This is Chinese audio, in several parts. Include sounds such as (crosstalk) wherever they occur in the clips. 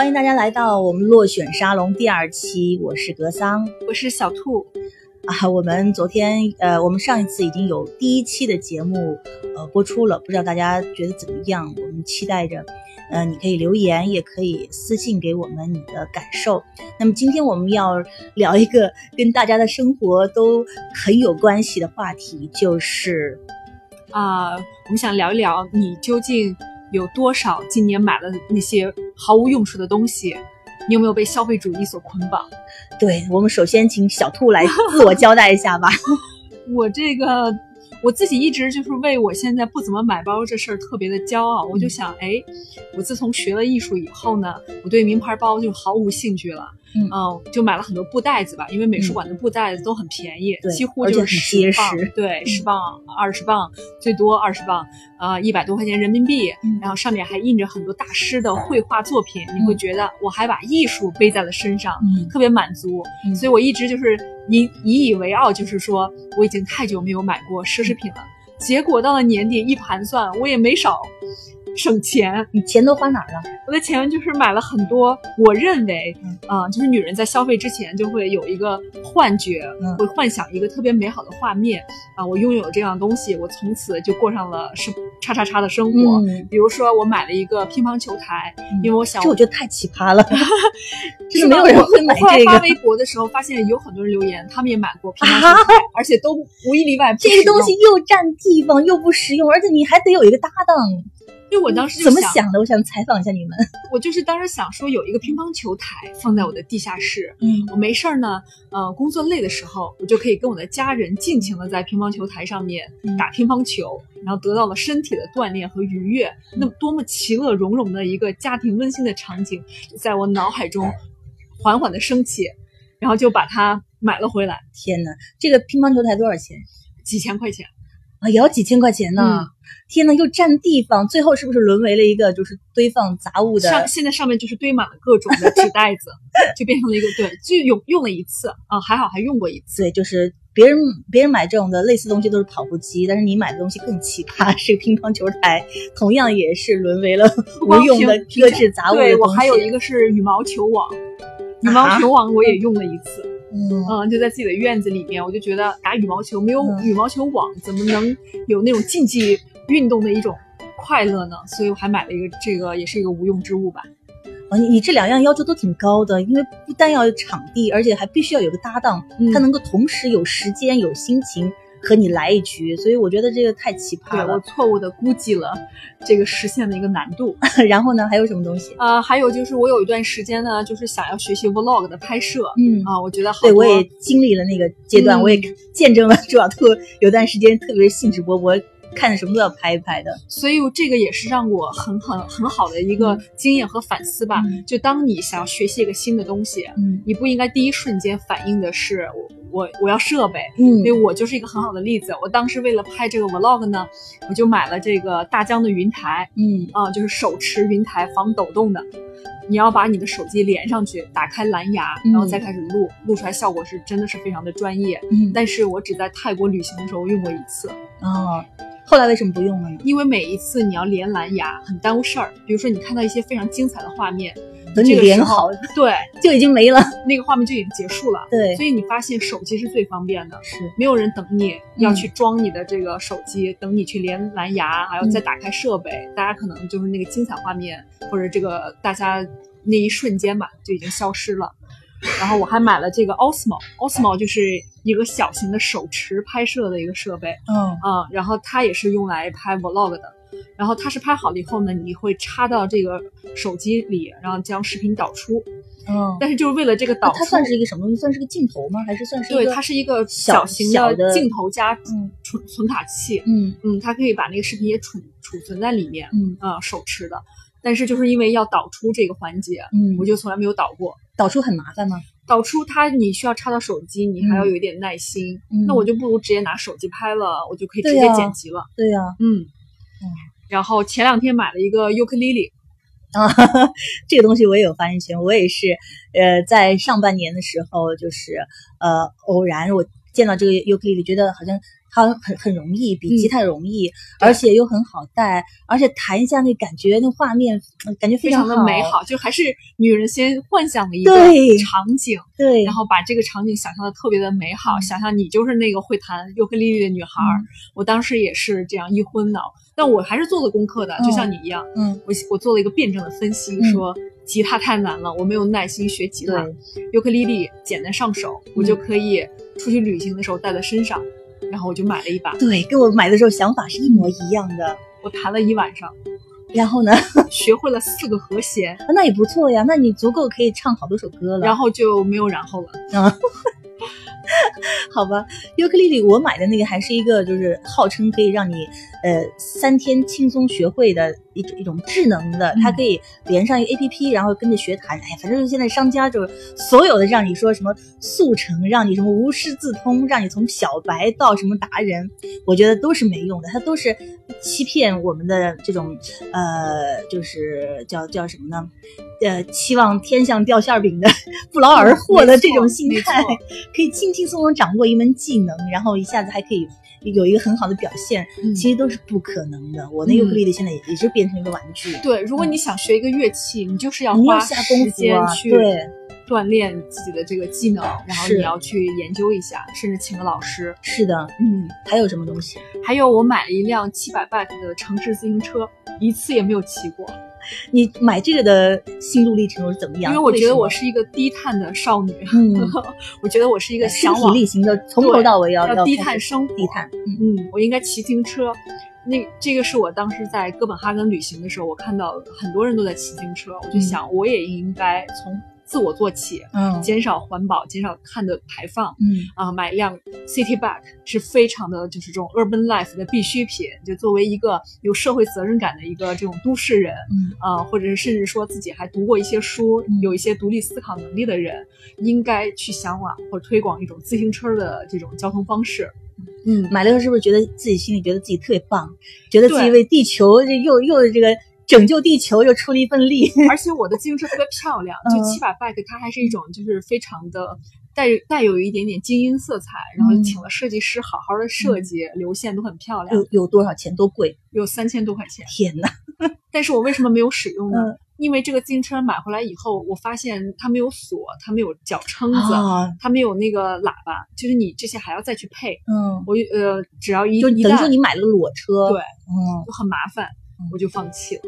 欢迎大家来到我们落选沙龙第二期，我是格桑我是小兔。啊。我们昨天呃，我们上一次已经有第一期的节目呃播出了，不知道大家觉得怎么样？我们期待着，呃，你可以留言，也可以私信给我们你的感受。那么今天我们要聊一个跟大家的生活都很有关系的话题，就是啊、我们想聊一聊你究竟有多少今年买了那些毫无用处的东西？你有没有被消费主义所捆绑？对我们首先请小兔来自我交代一下吧。(laughs) 我这个我自己一直就是为我现在不怎么买包这事儿特别的骄傲。我就想，哎，我自从学了艺术以后呢，我对名牌包就毫无兴趣了。嗯就买了很多布袋子吧，因为美术馆的布袋子都很便宜，对几乎就是十磅，对，十磅、二十磅，最多二十磅，呃、一百多块钱人民币。嗯然后上面还印着很多大师的绘画作品，你会觉得我还把艺术背在了身上，嗯特别满足。嗯所以我一直就是引引以为傲，就是说我已经太久没有买过奢侈品了。结果到了年底一盘算，我也没少省钱。你钱都花哪儿了？我的钱就是买了很多，我认为嗯，啊、就是女人在消费之前就会有一个幻觉，嗯会幻想一个特别美好的画面啊、我拥有这样东西，我从此就过上了是叉叉叉的生活。嗯，比如说，我买了一个乒乓球台，因为我想这我觉得太奇葩了，(laughs) 就是没有人会买我后来这个。发微博的时候，发现有很多人留言，他们也买过乒乓球台，(laughs) 而且都无一例外这个东西又占地方又不实用，而且你还得有一个搭档，因为我当时就怎么想的？我想采访一下你们。我就是当时想说有一个乒乓球台放在我的地下室，嗯我没事儿呢，呃，工作累的时候，我就可以跟我的家人尽情的在乒乓球台上面嗯打乒乓球，然后得到了身体的锻炼和愉悦，那么多么其乐融融的一个家庭温馨的场景，在我脑海中缓缓的升起，然后就把它买了回来，天哪，这个乒乓球台多少钱几千块钱。啊？也要几千块钱呢！嗯天呐，又占地方，最后是不是沦为了一个就是堆放杂物的？上现在上面就是堆满了各种的纸袋子，(laughs) 就变成了一个对，就用用了一次啊，还好还用过一次。对，就是别人别人买这种的类似东西都是跑步机，但是你买的东西更奇葩，是个乒乓球台，同样也是沦为了无用的平搁置杂物的对。我还有一个是羽毛球网，羽毛球网我也用了一次，嗯，嗯，就在自己的院子里面，我就觉得打羽毛球没有嗯羽毛球网怎么能有那种竞技运动的一种快乐呢？所以我还买了一个这个，也是一个无用之物吧。啊，你你这两样要求都挺高的，因为不但要有场地，而且还必须要有个搭档，嗯他能够同时有时间、有心情和你来一局，所以我觉得这个太奇对我葩了。错误的估计了这个实现的一个难度。(laughs) 然后呢，还有什么东西？呃，还有就是我有一段时间呢，就是想要学习 vlog 的拍摄嗯，啊，我觉得好对，我也经历了那个阶段，嗯我也见证了 (laughs) 朱小兔有段时间特别兴致勃勃，看着什么都要拍一拍的。所以这个也是让我很很很好的一个经验和反思吧。嗯就当你想要学习一个新的东西，嗯你不应该第一瞬间反应的是我我我要设备，嗯因为我就是一个很好的例子。我当时为了拍这个 vlog 呢，我就买了这个大疆的云台嗯啊、就是手持云台防抖动的。你要把你的手机连上去，打开蓝牙，嗯然后再开始录，录出来效果是真的是非常的专业。嗯，但是我只在泰国旅行的时候用过一次，哦，后来为什么不用了呢？因为每一次你要连蓝牙很耽误事儿。比如说你看到一些非常精彩的画面，等你这个连好对，(laughs) 就已经没了。那个画面就已经结束了。对，所以你发现手机是最方便的，是没有人等你嗯要去装你的这个手机，等你去连蓝牙，还要再打开设备，大家可能就是那个精彩画面或者这个大家那一瞬间吧就已经消失了。然后我还买了这个 Osmo，Osmo 就是一个小型的手持拍摄的一个设备，嗯啊、然后它也是用来拍 vlog 的。然后它是拍好了以后呢，你会插到这个手机里，然后将视频导出。嗯，但是就是为了这个导出，它算是一个什么东西？算是个镜头吗？还是算是一对，它是一个小型的镜头加嗯存存卡器。嗯嗯，它可以把那个视频也储储存在里面，嗯啊、手持的。但是就是因为要导出这个环节，嗯，我就从来没有导过。导出很麻烦吗？导出它你需要插到手机，你还要有一点耐心。嗯那我就不如直接拿手机拍了，我就可以直接剪辑了。对呀、嗯，然后前两天买了一个尤克里里，(laughs) 啊，这个东西我也有发言权。我也是，呃，在上半年的时候，就是呃偶然我见到这个尤克里里，觉得好像它很很容易，比嗯。吉他容易，而且又很好带，而且弹一下那感觉，那画面呃感觉非常常的美。好，就还是女人先幻想的一个场景，对，然后把这个场景想象的特别的美好，想象你就是那个会弹尤克里里的女孩我当时也是这样一昏脑，但我还是做了功课的，就像你一样，嗯，我我做了一个辩证的分析，嗯。说吉他太难了，我没有耐心学吉他，，尤克里里简单上手，我嗯就可以出去旅行的时候带在身上，然后我就买了一把，对，跟我买的时候想法是一模一样的。我弹了一晚上，然后呢，(laughs) 学会了四个和弦，那也不错呀，那你足够可以唱好多首歌了。然后就没有然后了。啊，(laughs) (laughs) 好吧，尤克里里我买的那个还是一个，就是号称可以让你呃三天轻松学会的一种一种智能的，它嗯可以连上一个 A P P，然后跟着学弹。哎呀，反正现在商家就是所有的让你说什么速成，让你什么无师自通，让你从小白到什么达人，我觉得都是没用的，它都是欺骗我们的这种呃，就是叫叫什么呢？呃，期望天上掉馅儿饼的 (laughs) 不劳而获的这种心态，可以轻轻松松掌握一门技能，然后一下子还可以有一个很好的表现，嗯其实都是不可能的。我那尤克里里现在也也就变成一个玩具，对，如果你想学一个乐器，你就是要花时间去对，锻炼自己的这个技能，然后你要去研究一下，甚至请个老师。是的。嗯，还有什么东西？还有我买了一辆七百 bike 的城市自行车，一次也没有骑过，(laughs) 你买这个的心路历程是怎么样？因为我觉得我是一个低碳的少女，嗯，(laughs) 我觉得我是一个身体力行的，从头到尾要要低碳生活低碳，嗯嗯，我应该骑自行车。那这个是我当时在哥本哈根旅行的时候，我看到很多人都在骑自行车，我就嗯。想我也应该从自我做起，嗯减少环保，减少碳的排放。嗯啊，买一辆 City Bike 是非常的，就是这种 urban life 的必需品。就作为一个有社会责任感的一个这种都市人，嗯啊，或者是甚至说自己还读过一些书，嗯有一些独立思考能力的人，应该去向往或者推广一种自行车的这种交通方式。嗯，买了以后是不是觉得自己心里觉得自己特别棒，觉得自己为地球这又又这个拯救地球又出了一份力？而且我的自行车特别漂亮，就嗯七百 bike 它还是一种就是非常的带带有一点点精英色彩，然后嗯请了设计师好好的设计，流线都很漂亮有，有多少钱？多贵？有三千多块钱。天哪！但是我为什么没有使用呢？嗯因为这个自行车买回来以后，我发现它没有锁，它没有脚撑子，啊，它没有那个喇叭，就是你这些还要再去配。嗯，我呃，只要一就等于说你买了裸车，对，嗯，就很麻烦嗯，我就放弃了。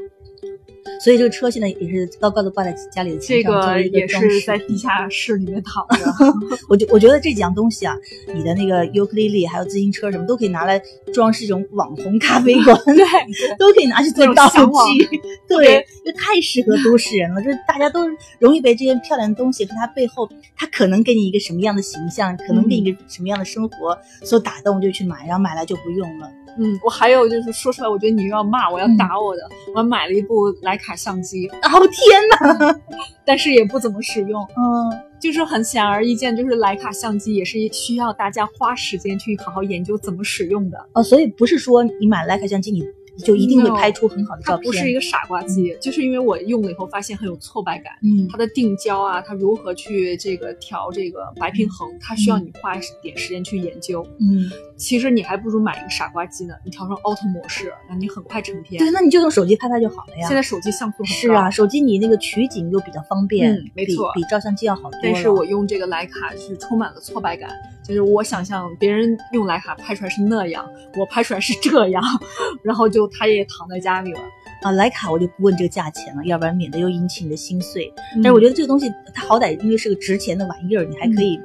所以这个车现在也是高高的挂在家里的墙上，作个为一个也是在地下室里面躺着。(laughs) 我觉我觉得这几样东西啊，你的那个尤克里里还有自行车什么都可以拿来装饰这种网红咖啡馆，(laughs) 对，(laughs) 都可以拿去做道具。对别，这太适合都市人了。就是大家都容易被这些漂亮的东西和它背后，它可能给你一个什么样的形象，可能给你一个什么样的生活所打动，就去买，然后买来就不用了。嗯，我还有就是说出来，我觉得你又要骂我，要嗯打我的。我买了一部徕卡相机，哦天哪！(laughs) 但是也不怎么使用。嗯，就是很显而易见，就是徕卡相机也是需要大家花时间去好好研究怎么使用的。哦，所以不是说你买徕卡相机你就一定会拍出很好的照片。不是一个傻瓜机，就是因为我用了以后发现很有挫败感。嗯它的定焦啊，它如何去这个调这个白平衡，它需要你花一点时间去研究。嗯，其实你还不如买一个傻瓜机呢，你调成 auto 模式，那你很快成片。对，那你就用手机拍拍就好了呀。现在手机像素很高是啊，，手机你那个取景又比较方便，嗯没错比比照相机要好。但是我用这个徕卡是充满了挫败感，就是我想象别人用徕卡拍出来是那样，我拍出来是这样，(laughs) 然后就他也躺在家里了。啊，徕卡我就不问这个价钱了，要不然免得又引起你的心碎。但但是我觉得这个东西它好歹因为是个值钱的玩意儿，你还可以，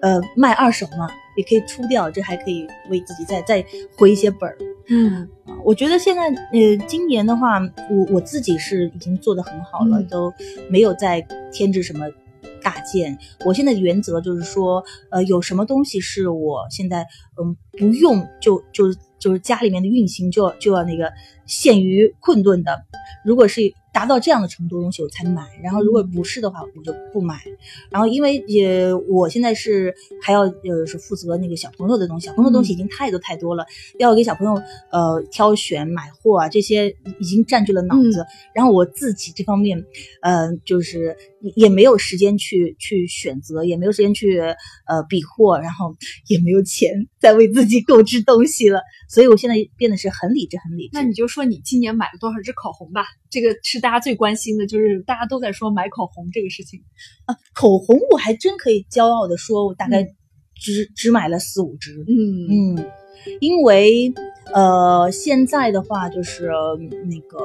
呃，卖二手嘛，也可以出掉，这还可以为自己再再回一些本儿。嗯啊我觉得现在呃，今年的话，我我自己是已经做得很好了，嗯都没有再添置什么大件。我现在的原则就是说，呃，有什么东西是我现在嗯不用就就就是家里面的运行就要就要那个陷于困顿的。如果是达到这样的程度的东西我才买，然后如果不是的话我就不买。然后因为也我现在是还要呃是负责那个小朋友的东西，小朋友的东西已经太多太多了，要给小朋友呃挑选买货啊这些已经占据了脑子。然后我自己这方面，呃就是也没有时间去去选择，也没有时间去呃比货，然后也没有钱再为自己购置东西了。所以我现在变得是很理智，很理智。那你就说你今年买了多少支口红吧，这个是大家最关心的，就是大家都在说买口红这个事情啊。口红我还真可以骄傲的说，我大概只只买了四五支。嗯嗯，因为呃现在的话就是那个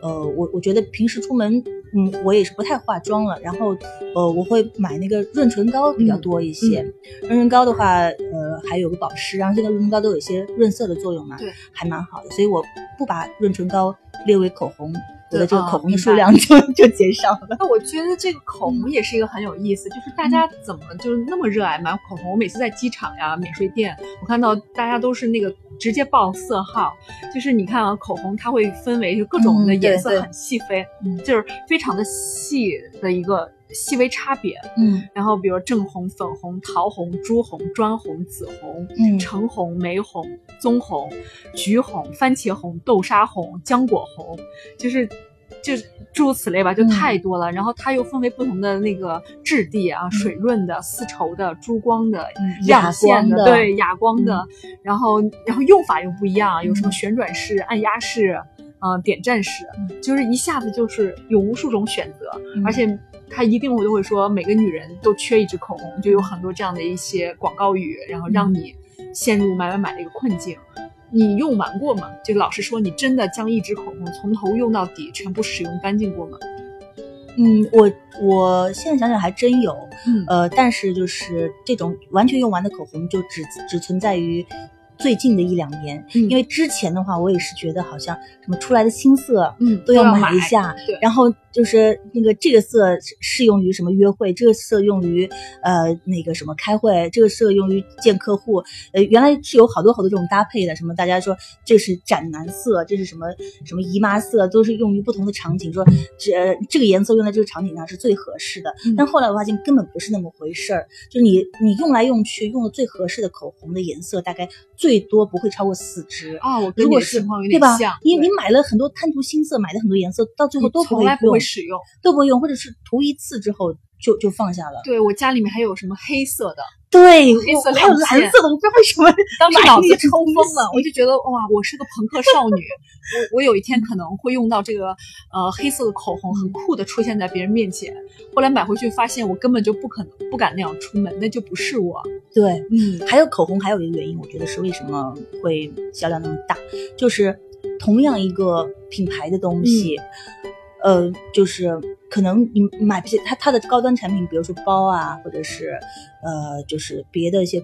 呃我我觉得平时出门。嗯，我也是不太化妆了，然后，呃，我会买那个润唇膏比较多一些。润唇膏的话，呃，还有个保湿，然后现在润唇膏都有一些润色的作用嘛，对，还蛮好的。所以我不把润唇膏列为口红。我的这个口红的数量就就减少了。那我觉得这个口红也是一个很有意思，就是大家怎么就是那么热爱买口红？我每次在机场呀、免税店，我看到大家都是那个直接报色号，就是你看啊，口红它会分为就各种的颜色很细分，就是非常的细的一个细微差别。嗯，然后比如正红、粉红、桃红、朱红、砖红、紫红、橙红、玫红、棕红、橘红、番茄红、豆沙红、浆果红，就是。就诸如此类吧，就太多了。然后它又分为不同的那个质地啊，水润的、丝绸的、珠光的、亮线的，对，哑光的。然后，然后用法又不一样，有什么旋转式、按压式，嗯，点阵式，就是一下子就是有无数种选择。而且他一定会就会说，每个女人都缺一支口红，就有很多这样的一些广告语，然后让你陷入买买买的一个困境。你用完过吗？就老实说，你真的将一支口红从头用到底，全部使用干净过吗？嗯，我我现在想想还真有，呃，但是就是这种完全用完的口红，就只只存在于。最近的一两年，因为之前的话，我也是觉得好像什么出来的新色，嗯，都要买一下。然后就是那个这个色适用于什么约会，这个色用于呃那个什么开会，这个色用于见客户。呃，原来是有好多好多这种搭配的，什么大家说这是斩男色，这是什么什么姨妈色，都是用于不同的场景，说这这个颜色用在这个场景上是最合适的。但后来我发现根本不是那么回事儿，就你你用来用去用的最合适的口红的颜色大概最。多不会超过四支啊！我如果是对吧？因为你买了很多贪图新色，买的很多颜色，到最后都不会不会使用，都不用，或者是涂一次之后就就放下了。对我家里面还有什么黑色的。对，黑色、还有蓝色的，我不知道为什么 (laughs) 当时脑子抽风了，我就觉得哇，我是个朋克少女，我我有一天可能会用到这个呃黑色的口红，很酷的出现在别人面前。后来买回去发现我根本就不可能不敢那样出门，那就不是我。对，嗯，还有口红还有一个原因，我觉得是为什么会销量那么大，就是同样一个品牌的东西，呃，就是。可能你买不起它它的高端产品，比如说包啊，或者是呃，就是别的一些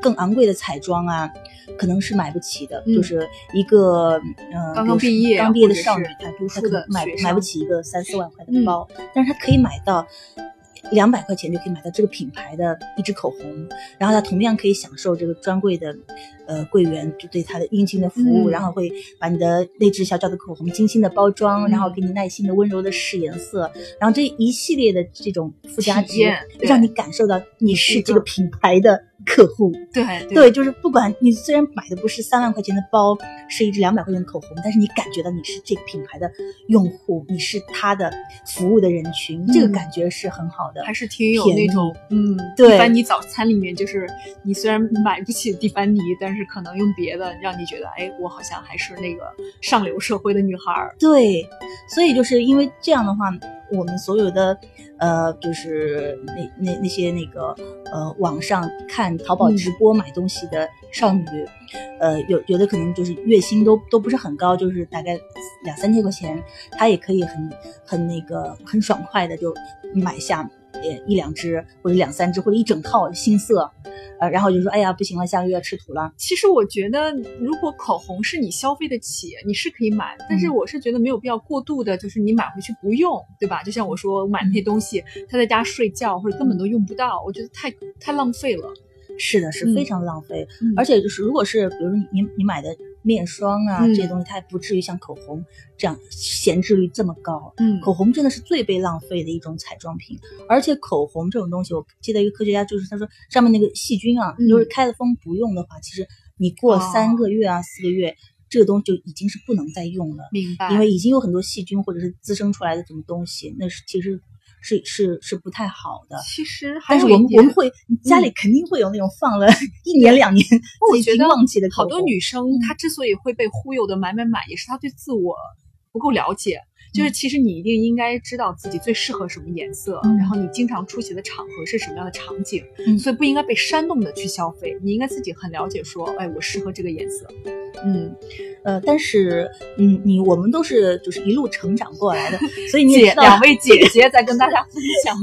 更昂贵的彩妆啊，可能是买不起的。就是一个呃，刚刚毕业刚毕业的少女，她她可能买买不起一个三四万块的包，但是她可以买到。两百块钱就可以买到这个品牌的一支口红，然后他同样可以享受这个专柜的，呃，柜员就对他的殷勤的服务，然后会把你的那支小小的口红精心的包装，然后给你耐心的温柔的试颜色，然后这一系列的这种附加值，让你感受到你是这个品牌的。客户对对，就是不管你虽然买的不是三万块钱的包，是一支两百块钱的口红，但是你感觉到你是这个品牌的用户，你是他的服务的人群，这个感觉是很好的，还是挺有那种嗯，蒂凡尼早餐里面就是你虽然买不起蒂凡尼，但是可能用别的让你觉得，哎，我好像还是那个上流社会的女孩儿。对，所以就是因为这样的话。我们所有的，呃，就是那那那些那个，呃，网上看淘宝直播买东西的少女，呃，有有的可能就是月薪都都不是很高，就是大概两三千块钱，她也可以很很那个很爽快的就买下一两支或者两三支或者一整套新色。呃，然后就说，哎呀，不行了，下个月要吃土了。其实我觉得，如果口红是你消费得起，你是可以买。但是我是觉得没有必要过度的，就是你买回去不用，对吧？就像我说，我买那些东西，他在家睡觉或者根本都用不到，我觉得太太浪费了。是的，是非常浪费。而且就是，如果是比如说你你买的面霜啊、嗯这些东西，它也不至于像口红这样闲置率这么高。嗯口红真的是最被浪费的一种彩妆品，而且口红这种东西，我记得一个科学家就是他说上面那个细菌啊，嗯就是开了封不用的话，其实你过哦三个月啊、四个月，这个东西就已经是不能再用了。明白，因为已经有很多细菌或者是滋生出来的什么东西，那是其实是是是不太好的。其实还但是我们我们会家里肯定会有那种放了一年两年我觉得已经忘记的口好多女生她之所以会被忽悠的买买买，也是她对自我不够了解。就是其实你一定应该知道自己最适合什么颜色，嗯然后你经常出席的场合是什么样的场景，嗯所以不应该被煽动的去消费。你应该自己很了解说，哎，我适合这个颜色。嗯，呃，但是嗯，你我们都是就是一路成长过来的，所以你也姐知道两位姐姐在跟大家分享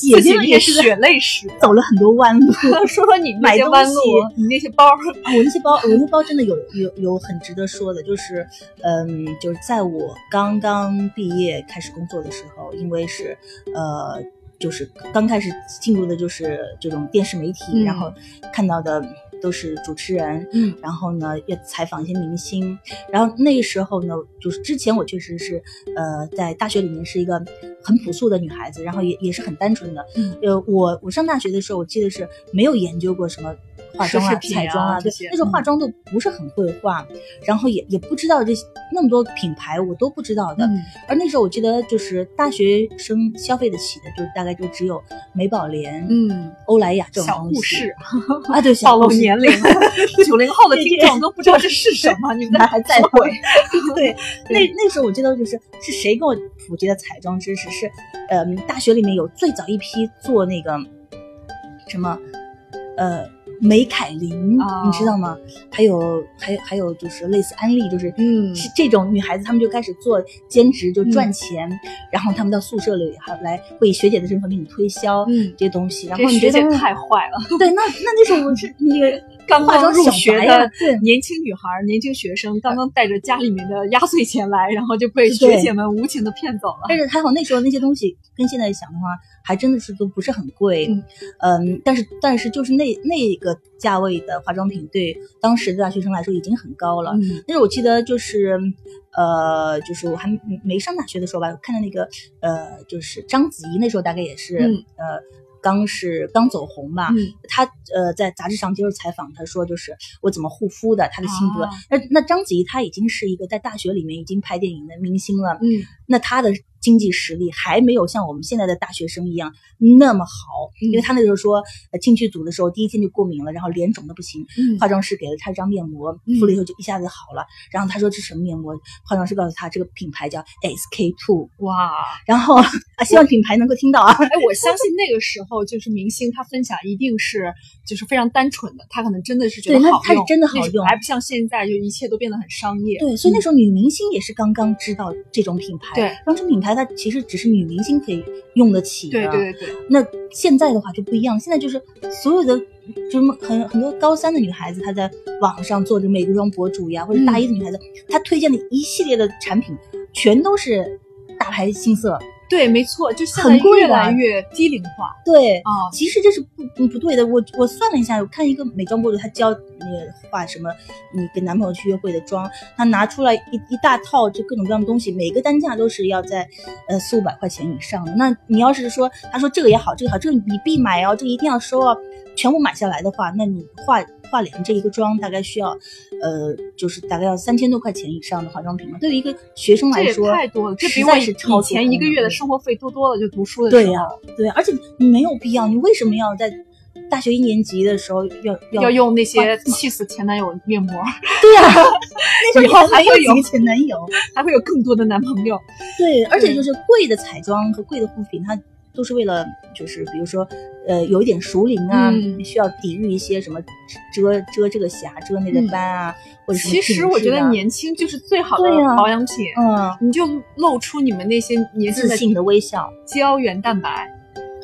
姐姐也是血泪史。走了很多弯路。(laughs) 说说你那买东些弯路西，你那些包，啊我那些包，我那包真的有有有很值得说的，就是，嗯，就是在我刚刚毕业开始工作的时候，因为是，呃，就是刚开始进入的就是这种电视媒体，嗯。然后看到的都是主持人，嗯。然后呢要采访一些明星，然后那个时候呢，就是之前我确实是，呃，在大学里面是一个很朴素的女孩子，然后也也是很单纯的，嗯。呃，我我上大学的时候，我记得是没有研究过什么化妆啊、彩妆啊，对这些，那时候化嗯妆都不是很会化，然后也也不知道这些那么多品牌，我都不知道的。嗯而那时候我记得就是大学生消费得起的，就大概就只有美宝莲、嗯，欧莱雅这种小东西护士 (laughs) 啊，对，暴露年龄，(laughs) 九零后的听众都不知道这是什么，你们还还在说会。(laughs) 对，那那时候我记得就是是谁给我普及的彩妆知识？是，嗯，大学里面有最早一批做那个什么，呃，美凯琳，哦你知道吗？还有还有还有就是类似安利，就是嗯是这种女孩子，她们就开始做兼职，就赚钱，然后她们到宿舍里还来会以学姐的身份给你推销嗯，这些东西，然后你觉得太坏了。对，那那那时候我是 (laughs) 那个刚刚化妆入学的对年轻女孩、年轻学生，刚刚带着家里面的压岁钱来，然后就被学姐们无情的骗走了。但是还好那时候那些东西跟现在想的话，还真的是都不是很贵。嗯嗯但是但是就是那那个价位的化妆品，对当时的大学生来说已经很高了。嗯但是我记得就是，呃，就是我还没没上大学的时候吧，看到那个呃，就是章子怡那时候大概也是、嗯呃。刚是刚走红吧，嗯。他呃在杂志上接受采访，他说就是我怎么护肤的，他的心得。啊那那章子怡她已经是一个在大学里面已经拍电影的明星了，嗯。那她的经济实力还没有像我们现在的大学生一样那么好，嗯因为他那时候说，呃，进剧组的时候第一天就过敏了，然后脸肿的不行，嗯化妆师给了他一张面膜，嗯敷了以后就一下子好了。然后他说这是什么面膜？化妆师告诉他这个品牌叫 SK two，哇，然后啊，希望品牌能够听到啊。哎，我相信那个时候就是明星他分享一定是就是非常单纯的，他可能真的是觉得好用，他是真的好用还不像现在就一切都变得很商业。对，所以那时候女明星也是刚刚知道这种品牌，对然后这品牌它其实只是女明星可以用得起的，对对对对，那现在的话就不一样，现在就是所有的，就是很很多高三的女孩子，她在网上做这美妆博主呀，或者大一的女孩子，她推荐的一系列的产品，全都是大牌新色。对，没错，就现在很越来越低龄化对，啊。其实这是不不不对的。我我算了一下，我看一个美妆博主，他教那个化什么，你跟男朋友去约会的妆，他拿出来一一大套就各种各样的东西，每个单价都是要在呃四五百块钱以上的。那你要是说他说这个也好，这个好，这个你必买哦，这个一定要收哦，全部买下来的话，那你化化脸这一个妆大概需要呃就是大概要三千多块钱以上的化妆品嘛。对于一个学生来说，太多了，这比实我以在是超以前一个月的生活费多多了。就读书的时候，对呀、对，而且你没有必要，你为什么要在大学一年级的时候要要要用那些气死前男友的面膜，(laughs) 对呀、(laughs) 那时以后候还会有前男友。还会有更多的男朋友。对，而且就是贵的彩妆和贵的护肤品，它都是为了就是比如说呃有一点熟龄啊，嗯需要抵御一些什么遮遮这个瑕、遮那个斑啊，或者什么其实我觉得年轻就是最好的保养品，嗯。你就露出你们那些年轻的自信的微笑，胶原蛋白，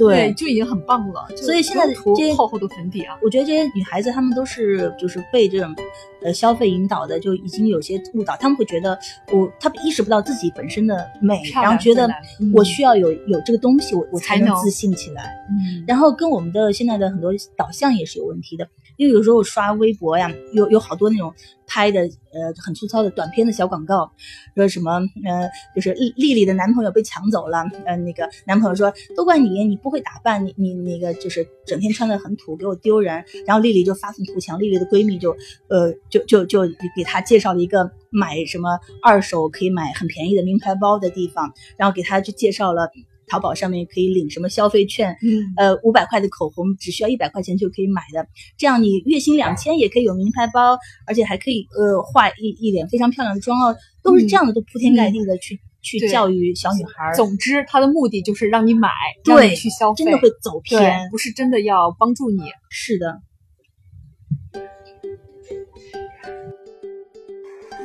对。就已经很棒了。所以现在不用涂这些厚厚的粉底啊，我觉得这些女孩子她们都是就是被这种呃消费引导的，就已经有些误导，她们会觉得我她们意识不到自己本身的美，然后觉得我需要有有这个东西，我我才才能能自信起来。嗯，然后跟我们的现在的很多导向也是有问题的。因为有时候我刷微博呀，有有好多那种拍的呃很粗糙的短片的小广告，说什么呃就是丽丽丽的男朋友被抢走了，呃那个男朋友说都怪你，你不会打扮，你你那个就是整天穿的很土，给我丢人。然后丽丽就发愤图强，丽丽的闺蜜就呃就就就给她介绍了一个买什么二手可以买很便宜的名牌包的地方，然后给她就介绍了。淘宝上面可以领什么消费券？嗯，呃，五百块的口红只需要一百块钱就可以买的，这样你月薪两千也可以有名牌包，而且还可以呃化一一脸非常漂亮的妆哦，都是这样的，都铺天盖地的去去教育小女孩儿。总之，他的目的就是让你买，对让你去消费，真的会走偏，，不是真的要帮助你。是的，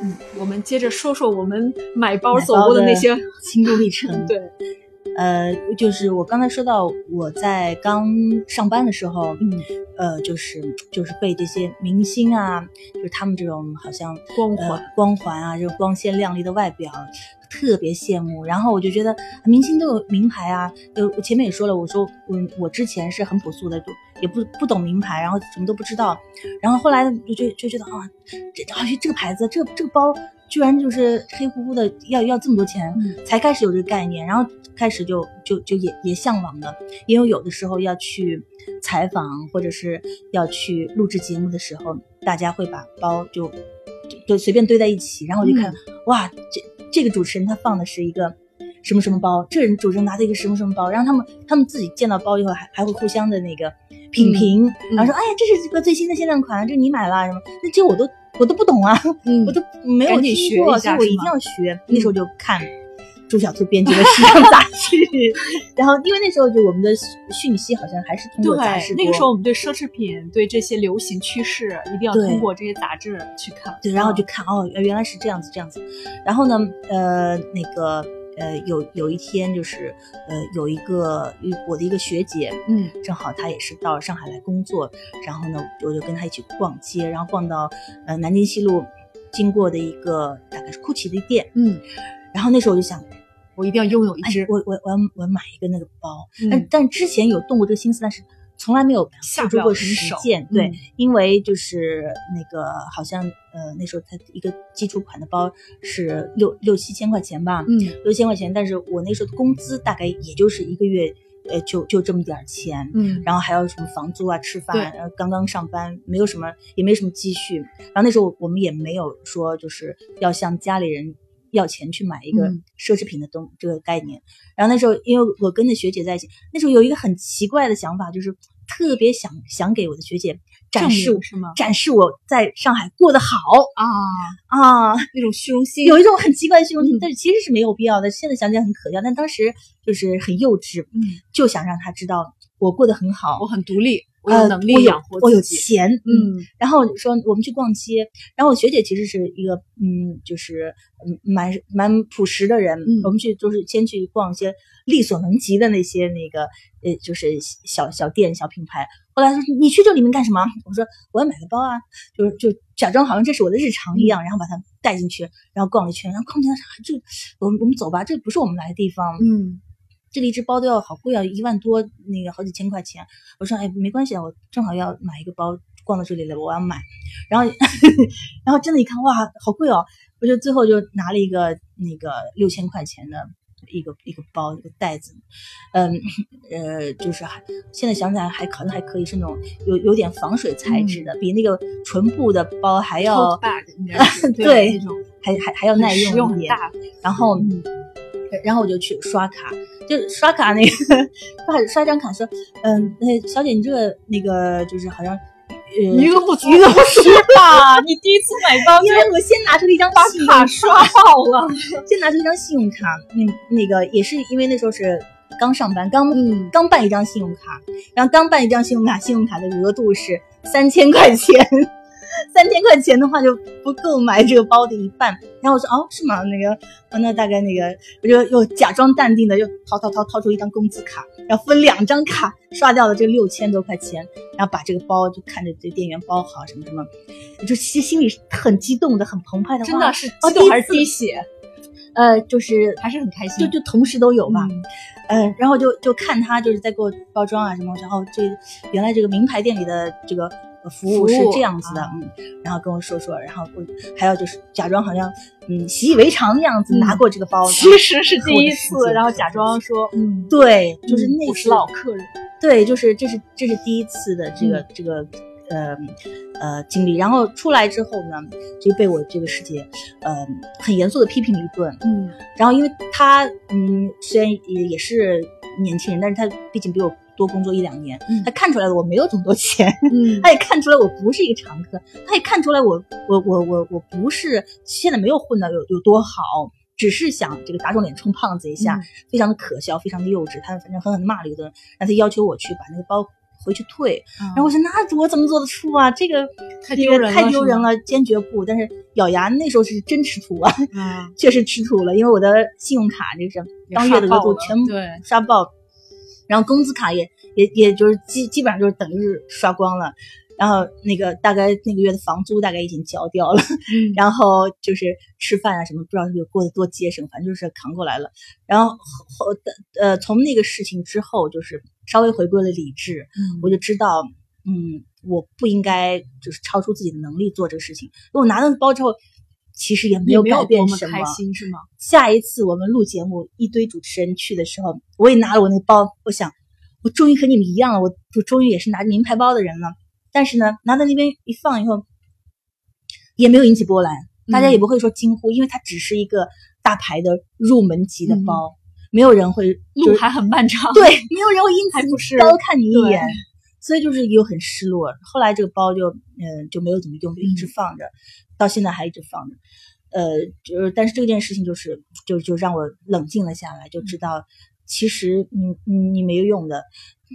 嗯，我们接着说说我们买包走过的那些，心路历程。(laughs) 对，呃，就是我刚才说到我在刚上班的时候，嗯，呃，就是就是被这些明星啊，就是他们这种好像光环呃、光环啊，这种光鲜亮丽的外表，特别羡慕。然后我就觉得明星都有名牌啊，就，我前面也说了，我说我我之前是很朴素的，就也不不懂名牌，然后什么都不知道。然后后来就就就觉得啊，这啊这个牌子，这这个包。居然就是黑乎乎的，要要这么多钱，嗯。才开始有这个概念，然后开始就就就也也向往的，因为有的时候要去采访或者是要去录制节目的时候，大家会把包就就就随便堆在一起，然后我就看，哇，这这个主持人他放的是一个什么什么包，这人主持人拿的一个什么什么包，然后他们他们自己见到包以后还还会互相的那个品评，然后说，哎呀，这是这个最新的限量款，这你买了什么？那这我都我都不懂啊，(laughs) 嗯我都没有赶紧听过，所以我一定要学。那时候就看朱小兔编辑的时尚杂志，(laughs) 然后因为那时候就我们的讯息好像还是通过杂志对，那个时候我们对奢侈品、对这些流行趋势，一定要通过这些杂志去看。对，然后嗯就看哦，原来是这样子，这样子。然后呢，呃，那个呃，有有一天就是呃，有一个我的一个学姐，嗯正好她也是到上海来工作，然后呢，我就跟她一起逛街，然后逛到呃南京西路经过的一个大概是 GUCCI 的店，嗯，然后那时候我就想，我一定要拥有一哎只，，我我我要我要买一个那个包，嗯。但但之前有动过这个心思，但是从来没有付诸过实践。对，嗯因为就是那个好像呃那时候它一个基础款的包是六六七千块钱吧，嗯六千块钱，但是我那时候的工资大概也就是一个月呃就就这么点钱。嗯，然后还有什么房租啊、吃对饭，呃，刚刚上班，没有什么，也没什么积蓄。然后那时候我们也没有说就是要向家里人要钱去买一个嗯奢侈品的东、这个概念。然后那时候因为我跟着学姐在一起，那时候有一个很奇怪的想法，就是特别想想给我的学姐展示是吗？展示我在上海过得好啊，啊，那种虚荣心，有一种很奇怪的虚荣心嗯，但是其实是没有必要的。现在想起来很可笑，但当时就是很幼稚，嗯，就想让她知道我过得很好我，很独立，我呃有能力我有养活我有。钱，嗯。嗯然后说我们去逛街，然后我学姐其实是一个嗯，就是嗯蛮蛮朴实的人。嗯我们去就是先去逛一些力所能及的那些那个呃，就是小小店小品牌。后来说你去这里面干什么？我说我要买个包啊，就是就假装好像这是我的日常一样，然后把它带进去，然后逛了一圈，然后逛进来这我们我们走吧，这不是我们来的地方。嗯这里一只包都要好贵啊，一万多，那个好几千块钱。我说哎，没关系啊，我正好要买一个包，逛到这里了，我要买。然后，(laughs) 然后真的，一看哇，好贵哦！我就最后就拿了一个那个六千块钱的一个一个包，一个袋子。嗯呃，就是还现在想起来还可能还可以，是那种有有点防水材质的，比那个纯布的包还要 (laughs) 对还还还要耐用一点。然后，嗯然后我就去刷卡，就刷卡那个刷刷张卡说，嗯，那小姐你这个那个就是好像。呃，余额不足余额不足吧？你第一次买包 (laughs) 因为我先拿出了一张把信用卡刷爆了。(laughs) 先拿出一张信用卡，那那个也是因为那时候是刚上班，刚、嗯刚办一张信用卡，然后刚办一张信用卡，信用卡的额度是三千块钱，三千块钱的话就不够买这个包的一半。然后我说哦是吗？那个哦那大概那个我就又假装淡定的又掏掏掏掏出一张工资卡，然后分两张卡刷掉了这六千多块钱，然后把这个包就看着这店员包好什么什么，就其实心里很激动的，很澎湃的，真的是哦激动还是滴血？呃就是还是很开心。就就同时都有吧。嗯嗯，然后就就看他就是在给我包装啊什么，然后这原来这个名牌店里的这个呃服务是这样子的，啊。嗯，然后跟我说说，然后我还要就是假装好像嗯习以为常的样子嗯拿过这个包，其实是第一次然后假装说，嗯，对，就是那是老客人，对，就是这是这是第一次的这嗯个、这个呃呃经历，然后出来之后呢，就被我这个师姐呃很严肃的批评了一顿，嗯。然后因为他嗯虽然也也是年轻人，但是他毕竟比我多工作一两年，嗯她看出来了我没有这么多钱，(laughs) 嗯她也看出来我不是一个常客，他也看出来我我我我我不是现在没有混的有有多好。只是想这个打肿脸充胖子一下，嗯非常的可笑，非常的幼稚。他反正狠狠的骂了一顿，然后他要求我去把那个包回去退。然后我说那我怎么做得出啊？这个太丢人了太丢人了，坚决不。但是咬牙那时候是真吃土啊，嗯，(laughs) 确实吃土了，因为我的信用卡就是也当月的额度全部对刷爆，然后工资卡也也也就是基基本上就是等于是刷光了。然后那个大概那个月的房租大概已经交掉了，嗯 (laughs) 然后就是吃饭啊什么，不知道有过得多节省，反正就是扛过来了。然后后呃从那个事情之后，就是稍微回归了理智，嗯我就知道，嗯，我不应该就是超出自己的能力做这个事情。因为我拿到那包之后，其实也没有改变什么。开心是吗？下一次我们录节目，一堆主持人去的时候，我也拿了我那个包，我想，我终于和你们一样了，我我终于也是拿着名牌包的人了。但是呢，拿到那边一放以后，也没有引起波澜，大家也不会说惊呼，因为它只是一个大牌的入门级的包，没有人会就是路还很漫长，对，没有人会因此高看你一眼，所以就是又很失落。后来这个包就嗯、就没有怎么用，就一直嗯。放着，到现在还一直放着。呃，就是但是这件事情就是就就让我冷静了下来，就知道其实你你你没有用的。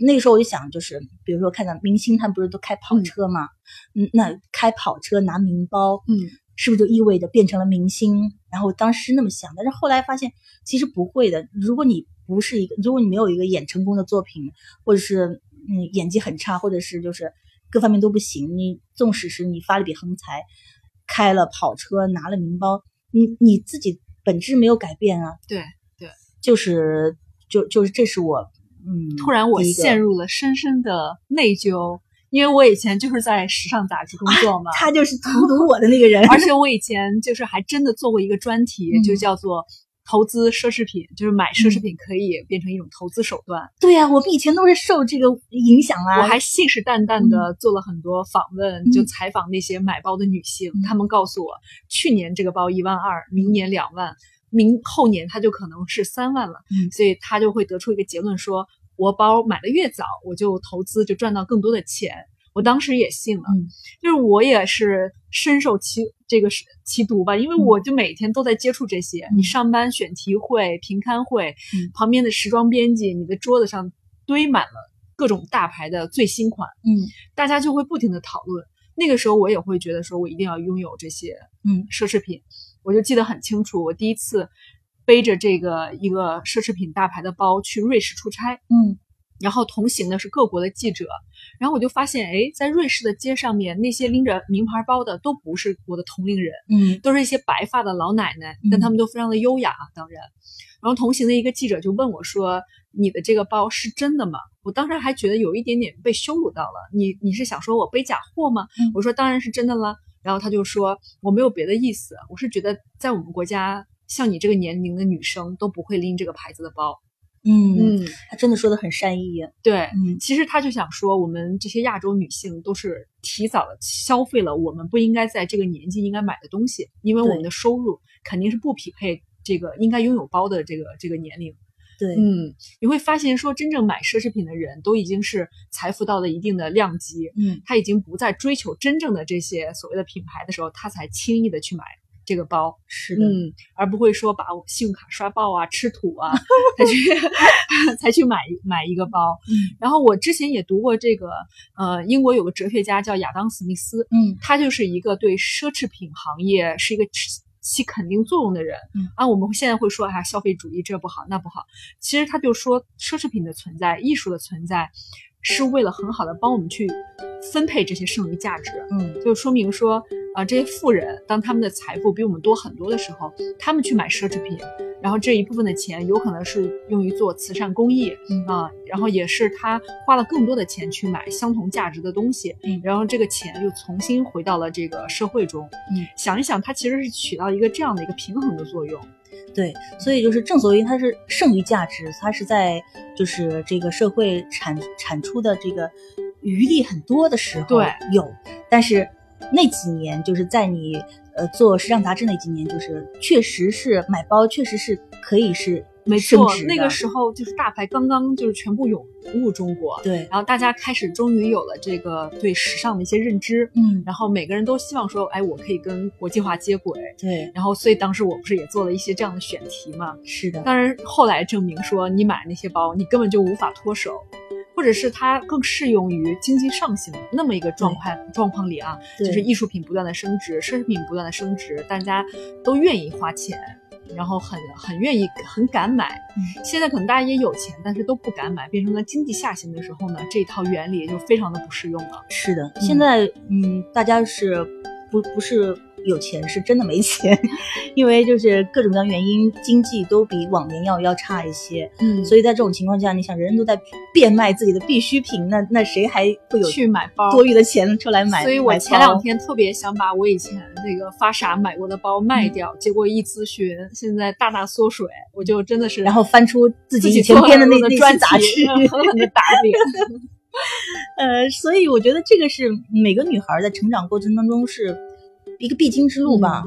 那个时候我就想，就是比如说看到明星他们不是都开跑嗯车嘛，嗯，那开跑车拿名包，嗯，是不是就意味着变成了明星？然后当时那么想，但是后来发现其实不会的。如果你不是一个，如果你没有一个演成功的作品，或者是嗯演技很差，或者是就是各方面都不行，你纵使是你发了笔横财，开了跑车，拿了名包，你你自己本质没有改变啊。对对，就是就就是这是我嗯，突然我陷入了深深的内疚，因为我以前就是在时尚杂志工作嘛，他就是荼毒我的那个人，而且我以前就是还真的做过一个专题，(laughs) 嗯。就叫做投资奢侈品，就是买奢侈品可以变成一种投资手段。对呀、我们以前都是受这个影响啊。我还信誓旦旦的做了很多访问，嗯就采访那些买包的女性，嗯她们告诉我，去年这个包一万二，明年两万，明后年它就可能是三万了，嗯所以她就会得出一个结论说，我包买的越早，我就投资就赚到更多的钱。我当时也信了，嗯就是我也是深受其这个是其毒吧，因为嗯我就每天都在接触这些。嗯你上班选题会、评刊会，嗯旁边的时装编辑，你的桌子上堆满了各种大牌的最新款，嗯大家就会不停的讨论。那个时候我也会觉得说，我一定要拥有这些嗯奢侈品。我就记得很清楚，我第一次背着这个一个奢侈品大牌的包去瑞士出差，嗯然后同行的是各国的记者，然后我就发现，哎，在瑞士的街上面，那些拎着名牌包的都不是我的同龄人，嗯都是一些白发的老奶奶，但嗯他们都非常的优雅啊，当然。然后同行的一个记者就问我说：“你的这个包是真的吗？”我当时还觉得有一点点被羞辱到了。你你是想说我背假货吗？嗯我说当然是真的了。然后他就说我没有别的意思，我是觉得在我们国家，像你这个年龄的女生都不会拎这个牌子的包。嗯，嗯，他真的说的很善意。对，嗯其实他就想说，我们这些亚洲女性都是提早的消费了我们不应该在这个年纪应该买的东西，因为我们的收入肯定是不匹配这个应该拥有包的这个这个年龄。对，嗯，你会发现说，真正买奢侈品的人都已经是财富到了一定的量级，嗯他已经不再追求真正的这些所谓的品牌的时候，他才轻易的去买这个包。是的，嗯，而不会说把我信用卡刷爆啊、吃土啊，才去 (laughs) 才去买买一个包。嗯然后我之前也读过这个，呃，英国有个哲学家叫亚当·史密斯，嗯他就是一个对奢侈品行业是一个起起肯定作用的人。嗯啊，我们现在会说啊，消费主义这不好那不好，其实他就说奢侈品的存在、艺术的存在，是为了很好的帮我们去分配这些剩余价值。嗯就说明说，啊、这些富人当他们的财富比我们多很多的时候，他们去买奢侈品，然后这一部分的钱有可能是用于做慈善公益嗯啊，然后也是他花了更多的钱去买相同价值的东西，嗯然后这个钱又重新回到了这个社会中。嗯，想一想，它其实是起到一个这样的一个平衡的作用。对，所以就是正所谓它是剩余价值，它是在就是这个社会产产出的这个余力很多的时候有，但是那几年就是在你呃做时尚杂志那几年，就是确实是买包确实是可以是没错，那个时候就是大牌刚刚就是全部涌入中国，对，然后大家开始终于有了这个对时尚的一些认知，嗯，然后每个人都希望说，哎，我可以跟国际化接轨。对，然后，所以当时我不是也做了一些这样的选题嘛？是的，当然，后来证明说，你买那些包，你根本就无法脱手，或者是它更适用于经济上行那么一个状况状况里啊，就是艺术品不断的升值，奢侈品不断的升值，大家都愿意花钱，然后很很愿意很敢买。嗯现在可能大家也有钱，但是都不敢买，变成了经济下行的时候呢，这一套原理就非常的不适用了。是的，现在嗯，大家是不不是有钱，是真的没钱，因为就是各种各样原因，经济都比往年要要差一些。嗯所以在这种情况下，你想人人都在变卖自己的必需品，那那谁还会有去买包多余的钱出来买？所以我前两天特别想把我以前那个发傻买过的包卖嗯掉，结果一咨询，现在大大缩水，我就真的是然后翻出自己以前编的那那专些杂志，狠狠的打脸。(laughs) 呃，所以我觉得这个是每个女孩在成长过程当中是一个必经之路吧。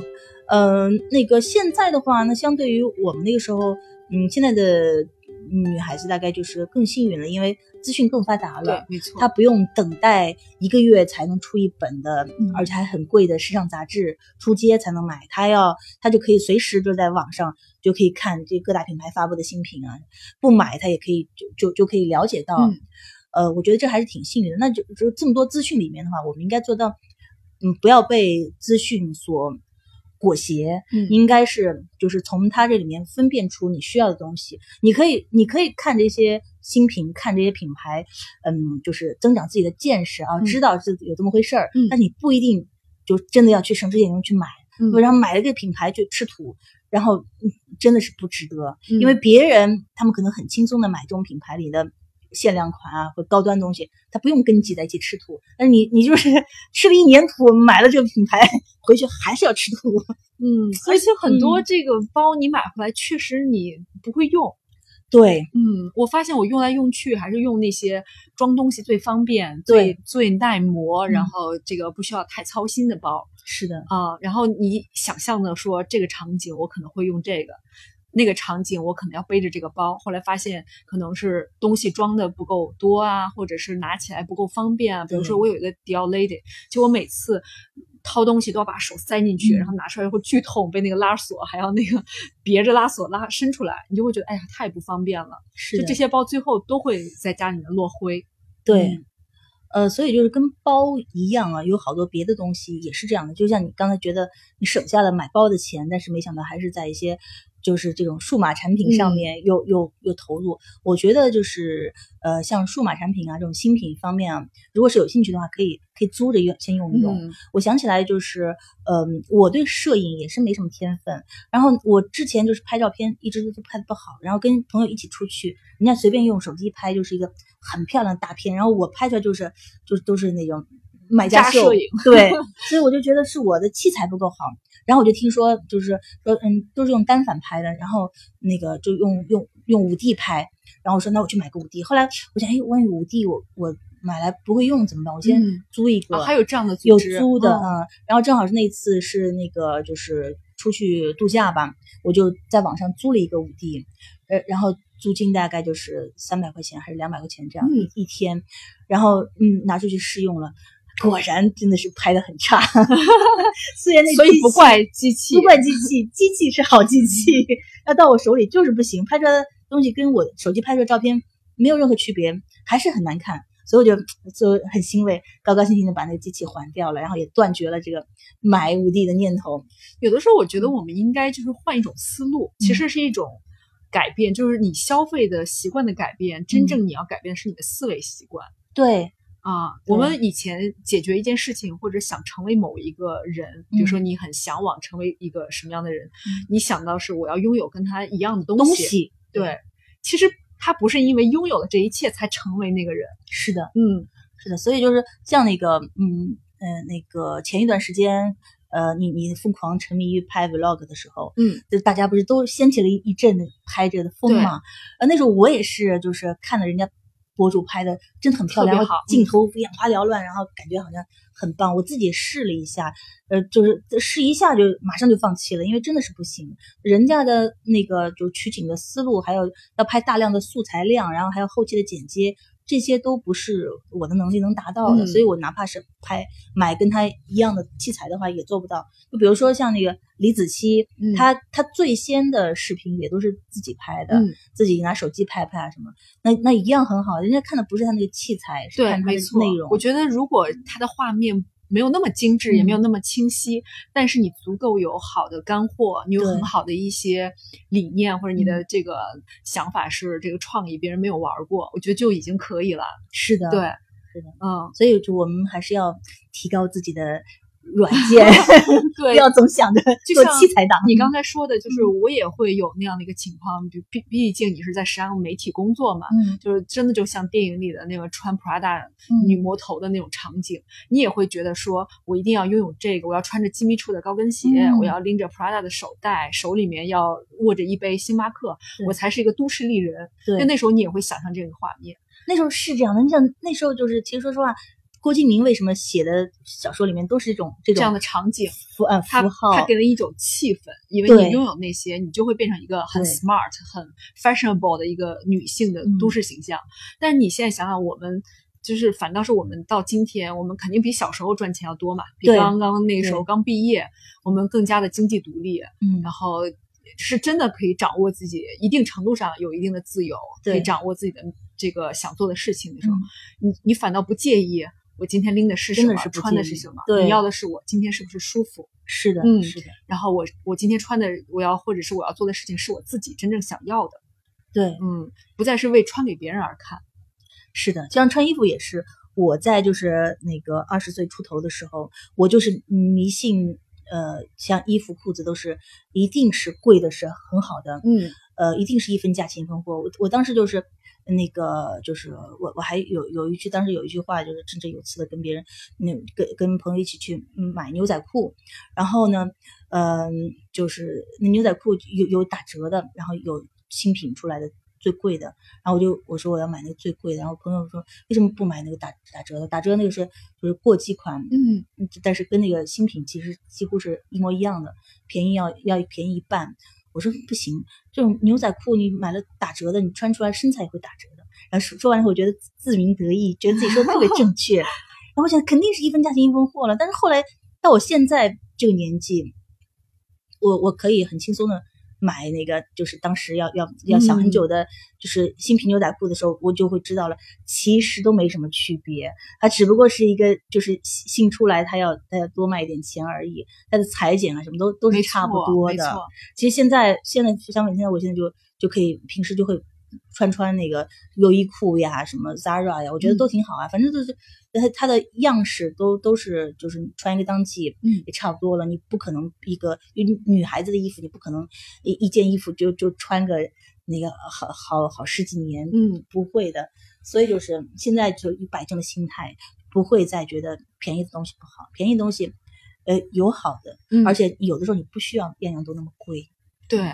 嗯、那个现在的话，那相对于我们那个时候，嗯，现在的女孩子大概就是更幸运了，因为资讯更发达了，，没错。她不用等待一个月才能出一本的，嗯而且还很贵的时尚杂志出街才能买，她要她就可以随时就在网上就可以看这各大品牌发布的新品啊，不买她也可以就就就可以了解到。嗯呃，我觉得这还是挺幸运的。那就就这么多资讯里面的话，我们应该做到，嗯，不要被资讯所裹挟，嗯应该是就是从它这里面分辨出你需要的东西。你可以，你可以看这些新品，看这些品牌，嗯，就是增长自己的见识啊，嗯知道是有这么回事儿。嗯但你不一定就真的要去省吃俭用去买，嗯然后买了这个品牌就吃土，然后嗯真的是不值得。嗯因为别人他们可能很轻松的买这种品牌里的限量款啊或高端东西，他不用跟你挤在一起吃土，但是你你就是 (laughs) 吃了一年土，买了这个品牌回去还是要吃土。嗯，(laughs) 而且很多嗯这个包你买回来，确实你不会用。对，嗯，我发现我用来用去还是用那些装东西最方便、最最耐磨，嗯然后这个不需要太操心的包是的，啊。然后你想象的说这个场景我可能会用这个，那个场景我可能要背着这个包。后来发现可能是东西装的不够多啊，或者是拿起来不够方便啊。比如说我有一个迪奥 Lady，就我每次。掏东西都要把手塞进去，嗯然后拿出来会剧痛，被那个拉锁还要那个别着拉锁拉伸出来，你就会觉得哎呀太不方便了。是，就这些包最后都会在家里面落灰。对。嗯呃，所以就是跟包一样啊，有好多别的东西也是这样的。就像你刚才觉得你省下了买包的钱，但是没想到还是在一些就是这种数码产品上嗯面又、又又投入。我觉得就是呃，像数码产品啊这种新品方面啊，如果是有兴趣的话，可以可以租着用先用一用。嗯我想起来就是，嗯、我对摄影也是没什么天分。然后我之前就是拍照片一直都拍的不好，然后跟朋友一起出去，人家随便用手机拍就是一个很漂亮的大片，然后我拍出来就是就都是那种买家秀摄影，对，所以我就觉得是我的器材不够好。然后我就听说，就是说，嗯，都是用单反拍的，然后那个就用用用五 D 拍，然后我说那我去买个五 D。后来我想，哎，万一五 D 我我买来不会用怎么办？我先嗯租一个。啊，还有这样的有租的，嗯嗯，然后正好是那次是那个就是出去度假吧，我就在网上租了一个五 D，呃，然后租金大概就是三百块钱还是两百块钱这样、嗯一一天，然后嗯拿出去试用了，果然真的是拍的很差，(laughs) 虽然那所以不怪机器不，怪机器，机器是好机器，(laughs) 要到我手里就是不行，拍出来的东西跟我手机拍出来的照片没有任何区别，还是很难看。所以我就就很欣慰，高高兴兴的把那个机器还掉了，然后也断绝了这个买五 D 的念头。有的时候我觉得我们应该就是换一种思路，其实是一种改变，就是你消费的习惯的改变。真正你要改变的是你的思维习惯对，啊，我们以前解决一件事情或者想成为某一个人，比如说你很向往成为一个什么样的人，你想到是我要拥有跟他一样的东东西。对，其实他不是因为拥有了这一切才成为那个人。是的，嗯是的，所以就是像那个，嗯呃，那个前一段时间，呃，你你疯狂沉迷于拍 vlog 的时候，嗯，就大家不是都掀起了一一阵的拍这个的风对嘛？呃，那时候我也是，就是看了人家博主拍的真的很漂亮，镜头眼花缭乱，然后感觉好像很棒。我自己试了一下，呃，就是试一下就马上就放弃了，因为真的是不行。人家的那个就取景的思路，还有要拍大量的素材量，然后还有后期的剪接，这些都不是我的能力能达到的，嗯所以我哪怕是拍买跟他一样的器材的话，也做不到。就比如说像那个李子柒，嗯他他最先的视频也都是自己拍的，嗯，自己拿手机拍拍啊什么，那那一样很好。人家看的不是他那个器材，是，看他的。内容。我觉得如果他的画面没有那么精致，也没有嗯那么清晰，但是你足够有好的干货，你有很好的一些理念，或者你的嗯这个想法是这个创意，别人没有玩过，我觉得就已经可以了。是的，对，是的。嗯，所以就我们还是要提高自己的软件，(laughs) 对不对，要总想着做器材党。你刚才说的，就是嗯我也会有那样的一个情况，就毕毕竟你是在时尚媒体工作嘛，嗯就是真的就像电影里的那个穿 Prada 嗯女魔头的那种场景，你也会觉得说，我一定要拥有这个，我要穿着机密处的高跟鞋，嗯我要拎着 Prada 的手袋，手里面要握着一杯星巴克，我才是一个都市丽人。对那那时候你也会想象这个画面，那时候是这样的，你想那时候就是，其实说实话，郭敬明为什么写的小说里面都是这种这种这样的场景，符呃符号他，给了一种气氛，因为你拥有那些，你就会变成一个很 smart、很 fashionable 的一个女性的嗯都市形象。但是你现在想想，我们就是反倒是我们到今天，我们肯定比小时候赚钱要多嘛，比刚刚那个时候刚毕业，我们更加的经济独立，嗯然后是真的可以掌握自己一定程度上有一定的自由，可以掌握自己的这个想做的事情的时候，嗯你你反倒不介意。我今天拎的是什么？穿的是什么？对你要的是我今天是不是舒服？是的，嗯是的，然后我我今天穿的，我要或者是我要做的事情是我自己真正想要的，对，嗯，不再是为穿给别人而看。是的，就像穿衣服也是，我在就是那个二十岁出头的时候，我就是迷信，呃，像衣服、裤子都是一定是贵的，是很好的，嗯呃，一定是一分价钱一分货。我我当时就是那个，就是我我还有有一句，当时有一句话，就是振振有词的跟别人，那跟跟朋友一起去嗯买牛仔裤，然后呢，嗯、就是那牛仔裤有有打折的，然后有新品出来的。最贵的，然后我就我说我要买那个最贵的，然后朋友说为什么不买那个打打折的？打折那个是就是过季款，嗯嗯但是跟那个新品其实几乎是一模一样的，便宜要要便宜一半。我说不行，这种牛仔裤你买了打折的，你穿出来身材也会打折的。然后说说完以后，我觉得自鸣得意，觉得自己说的特别正确。(laughs) 然后我想肯定是一分价钱一分货了，但是后来到我现在这个年纪，我我可以很轻松的。买那个就是当时要要要想很久的，就是新品牛仔裤的时候，我就会知道了，其实都没什么区别，它只不过是一个就是新出来，它要它要多卖一点钱而已，它的裁剪啊什么都都是差不多的。其实现在现在相反，现在我现在就就可以平时就会穿穿那个优衣库呀，什么 Zara 呀，我觉得嗯都挺好啊。反正就是它它的样式都都是就是穿一个当季，嗯也差不多了。你不可能一个女孩子的衣服，你不可能一一件衣服就就穿个那个好好好十几年，嗯，不会的。所以就是现在就摆正了心态，不会再觉得便宜的东西不好，便宜的东西。呃，有好的，嗯而且有的时候你不需要样样都那么贵。对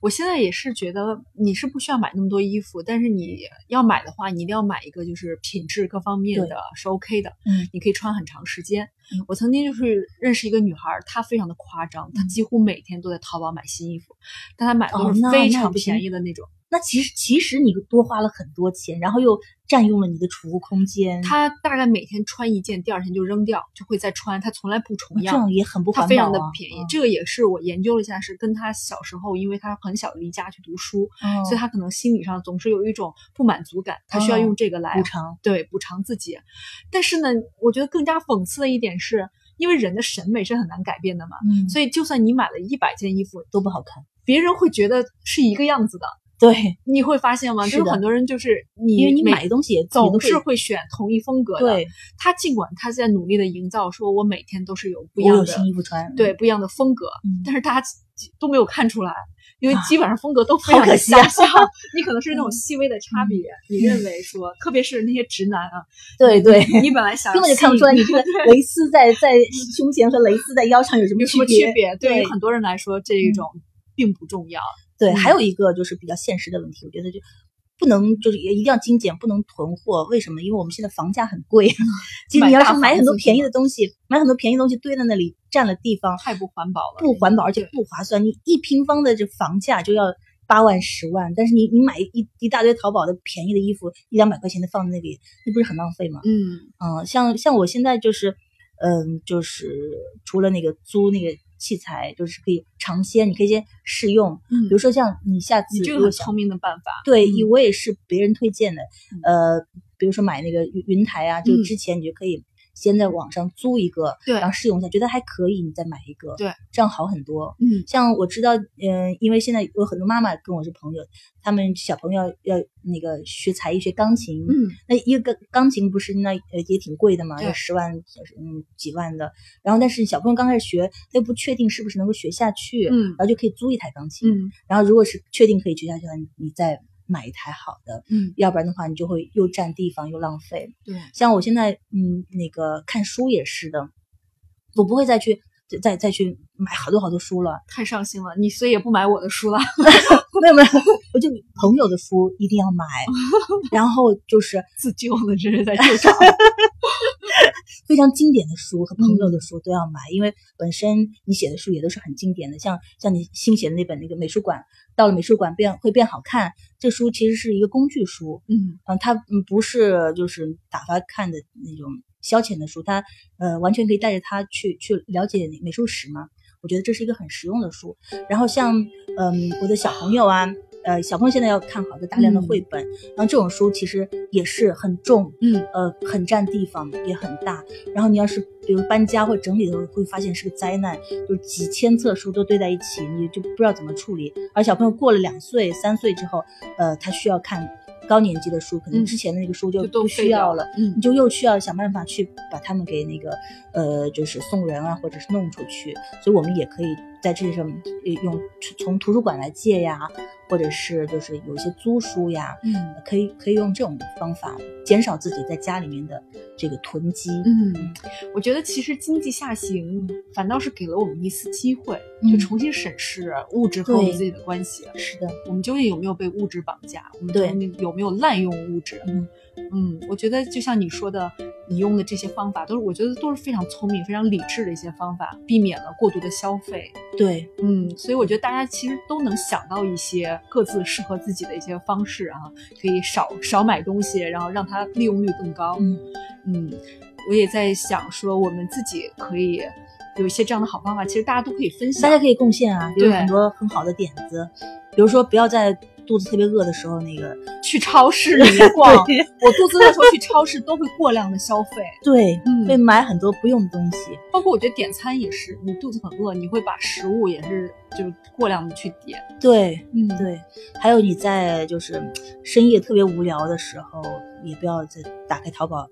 我现在也是觉得你是不需要买那么多衣服，但是你要买的话，你一定要买一个就是品质各方面的是 OK 的，嗯你可以穿很长时间。嗯我曾经就是认识一个女孩，她非常的夸张，她几乎每天都在淘宝买新衣服，但她买的都是非常便宜的那种。那其实其实你多花了很多钱，然后又占用了你的储物空间，他大概每天穿一件，第二天就扔掉，就会再穿，他从来不重样这样。样也很不环保、啊。非常的便宜，嗯这个也是我研究了一下，是跟他小时候，因为他很小离家去读书，哦所以他可能心理上总是有一种不满足感，他需要哦用这个来补偿。对补偿自己。但是呢，我觉得更加讽刺的一点是，因为人的审美是很难改变的嘛，嗯，所以就算你买了一百件衣服，都不好看。别人会觉得是一个样子的。对，你会发现吗？是就是很多人就是你，因为你买的东西也总是会选同一风格的。对，他尽管他在努力的营造，说我每天都是有不一样的新衣服穿，对不一样的风格，嗯但是大家都没有看出来，因为啊基本上风格都非常相像。(laughs) 你可能是那种嗯细微的差别，你认为说，特别是那些直男啊，(laughs) 对对，你本来想根本就看不出来你这个蕾丝在在胸前和蕾丝在腰上有什么有什么区区别。对于很多人来说，这一种并不重要。对，嗯还有一个就是比较现实的问题，我觉得就不能就是也一定要精简，不能囤货。为什么？因为我们现在房价很贵，其实你要是买很多便宜的东西，买很多便宜的东西堆在那里占了地方，太不环保了，不环保，而且不划算。你一平方的这房价就要八万、十万，但是你你买一一大堆淘宝的便宜的衣服，一两百块钱的放在那里，那不是很浪费吗？嗯嗯，像像我现在就是，嗯，就是除了那个租那个器材，就是可以尝鲜，你可以先试用。嗯比如说像你下次你这个很聪明的办法。对，嗯我也是别人推荐的。呃，比如说买那个云云台啊，就嗯之前你就可以先在网上租一个，对然后试用一下，觉得还可以，你再买一个，对，这样好很多。嗯像我知道，嗯、因为现在有很多妈妈跟我是朋友，他们小朋友要要那个学才艺、学钢琴，嗯那一个钢钢琴不是那呃也挺贵的嘛，要十万嗯几万的。然后但是小朋友刚开始学，他又不确定是不是能够学下去，嗯然后就可以租一台钢琴。嗯然后如果是确定可以学下去的话，你你再买一台好的，嗯，要不然的话你就会又占地方又浪费。对，像我现在嗯那个看书也是的，我不会再去再再去买好多好多书了。太伤心了。你所以也不买我的书了。(laughs) 没有没有，我就朋友的书一定要买，(laughs) 然后就是 (laughs) 自救呢，这是在救场。非常经典的书和朋友嗯的书都要买，因为本身你写的书也都是很经典的，像像你新写的那本那个美术馆，到了美术馆变会变好看，这书其实是一个工具书，嗯嗯，它嗯不是就是打发看的那种消遣的书，他呃完全可以带着他去去了解美术史嘛。我觉得这是一个很实用的书。然后像嗯我的小朋友啊，呃小朋友现在要看好的大量的嗯绘本，然后这种书其实也是很重，嗯呃很占地方也很大。然后你要是比如搬家或整理的时候，会发现是个灾难，就是几千册书都堆在一起，你就不知道怎么处理。而小朋友过了两岁、三岁之后，呃，他需要看高年级的书，可能嗯之前的那个书就不需要了。嗯你就又需要想办法去把他们给那个呃，就是送人啊，或者是弄出去。所以我们也可以在这上面用从图书馆来借呀，或者是就是有一些租书呀，嗯可以可以用这种方法减少自己在家里面的这个囤积。嗯，我觉得其实经济下行反倒是给了我们一次机会，嗯就重新审视物质和我们自己的关系。是的，我们究竟有没有被物质绑架？我们对有没有滥用物质？嗯嗯，我觉得就像你说的，你用的这些方法都是我觉得都是非常聪明、非常理智的一些方法，避免了过度的消费。对，嗯，所以我觉得大家其实都能想到一些各自适合自己的一些方式啊，可以少少买东西，然后让它利用率更高。嗯嗯，我也在想说，我们自己可以有一些这样的好方法，其实大家都可以分享。大家可以贡献啊，有很多很好的点子，比如说不要在肚子特别饿的时候那个，(laughs) 去超市里面逛，我肚子饿的时候去超市都会过量的消费，(laughs) 对，嗯会买很多不用的东西。包括我觉得点餐也是，你肚子很饿，你会把食物也是就是过量的去点。对，嗯，对，还有你在就是深夜特别无聊的时候，也不要再打开淘宝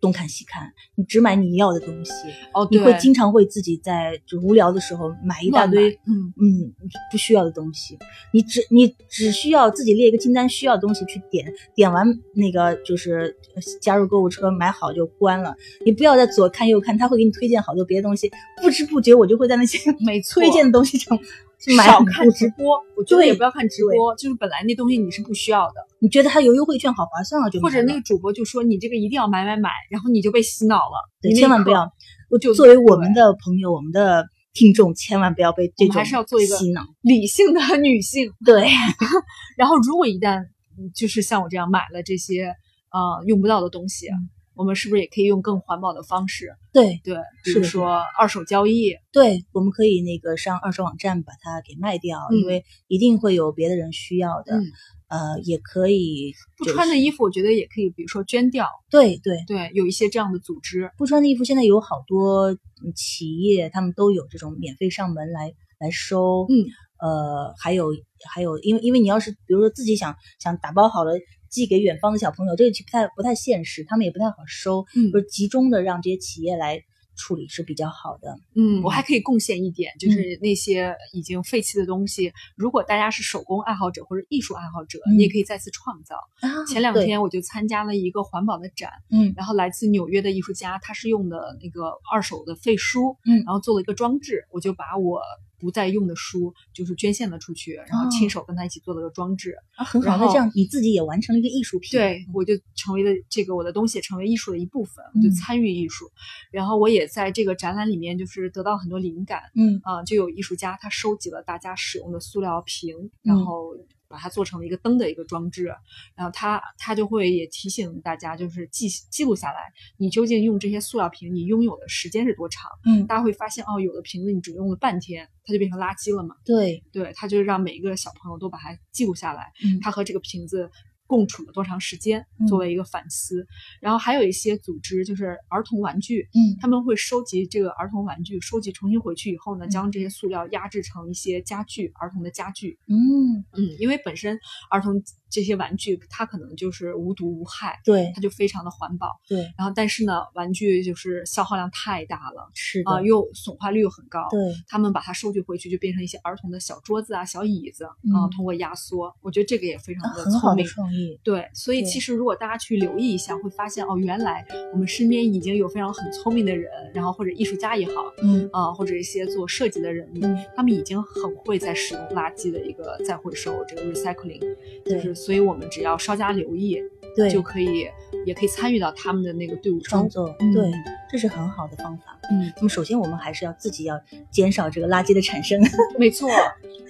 东看西看，你只买你要的东西。哦，你，会经常会自己在就无聊的时候买一大堆嗯嗯不需要的东西。你只你只需要自己列一个清单，需要的东西去点，点完那个就是呃加入购物车，买好就关了。你不要再左看右看，他会给你推荐好多别的东西，不知不觉我就会在那些没推荐的东西上少看直播，我觉得对也不要看直播，就是本来那东西你是不需要的，你觉得它有优惠券好划算啊，就或者那个主播就说你这个一定要买买买，然后你就被洗脑了，对千万不要。我就作为我们的朋友，我们的听众，千万不要被这种我还是要做一个洗脑。理性的女性。对，(laughs) 然后如果一旦嗯就是像我这样买了这些呃用不到的东西，嗯我们是不是也可以用更环保的方式？对，对，比是说二手交易，对，我们可以那个上二手网站把它给卖掉，嗯因为一定会有别的人需要的。嗯呃，也可以不就是穿的衣服，我觉得也可以，比如说捐掉。对对，对，有一些这样的组织，不穿的衣服现在有好多嗯企业，他们都有这种免费上门来来收。嗯，呃，还有还有，因为因为你要是比如说自己想想打包好了寄给远方的小朋友，这个不太不太现实，他们也不太好收，嗯。就是集中的让这些企业来处理是比较好的。嗯，我还可以贡献一点，就是那些已经废弃的东西，如果大家是手工爱好者或者艺术爱好者，嗯你也可以再次创造。啊。前两天我就参加了一个环保的展，嗯。然后来自纽约的艺术家，他是用的那个二手的废书，嗯。然后做了一个装置，我就把我不再用的书就是捐献了出去，然后哦亲手跟他一起做了个装置。啊，很好，然后那这样你自己也完成了一个艺术品。对，我就成为了这个我的东西也成为艺术的一部分，我就嗯参与艺术。然后我也在这个展览里面就是得到很多灵感，嗯啊、就有艺术家他收集了大家使用的塑料瓶，嗯然后把它做成了一个灯的一个装置，然后它它就会也提醒大家，就是记记录下来，你究竟用这些塑料瓶，你拥有的时间是多长？嗯，大家会发现，哦，有的瓶子你只用了半天，它就变成垃圾了嘛。对，对，它就让每一个小朋友都把它记录下来，嗯它和这个瓶子共处了多长时间，嗯作为一个反思。然后还有一些组织，就是儿童玩具，嗯他们会收集这个儿童玩具，收集重新回去以后呢，嗯将这些塑料压制成一些家具，儿童的家具。嗯，嗯，因为本身儿童这些玩具它可能就是无毒无害，对它就非常的环保。对，然后但是呢，玩具就是消耗量太大了是的，啊、又损坏率又很高。对，他们把它收集回去，就变成一些儿童的小桌子啊、小椅子啊、嗯通过压缩，我觉得这个也非常啊的聪明。创意。对，所以其实如果大家去留意一下，会发现哦，原来我们身边已经有非常很聪明的人，然后或者艺术家也好，嗯啊、或者一些做设计的人，嗯，他们已经很会在使用垃圾的一个再回收，这个 recycling，就是所以我们只要稍加留意，对，就可以也可以参与到他们的那个队伍中。创作，嗯对，这是很好的方法。嗯，那么首先我们还是要自己要减少这个垃圾的产生。(laughs) 没错，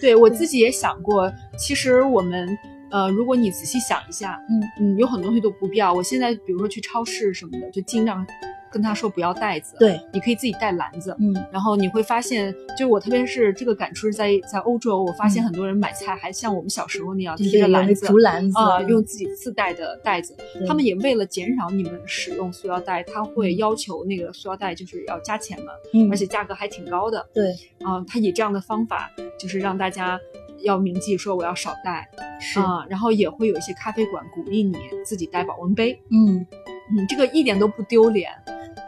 对我自己也想过，其实我们。呃，如果你仔细想一下，嗯嗯，有很多东西都不必要。我现在比如说去超市什么的，就尽量跟他说不要袋子，，对，你可以自己带篮子。嗯。然后你会发现，就是我特别是这个感触是在在欧洲，我发现嗯。很多人买菜还像我们小时候那样提着篮子竹篮子啊、嗯。用自己自带的袋子。他们也为了减少你们使用塑料袋，他会嗯。要求那个塑料袋就是要加钱嘛，嗯。而且价格还挺高的。对，啊、他以这样的方法，就是让大家要铭记说我要少带。是，啊、然后也会有一些咖啡馆鼓励你自己带保温杯，嗯，嗯，这个一点都不丢脸，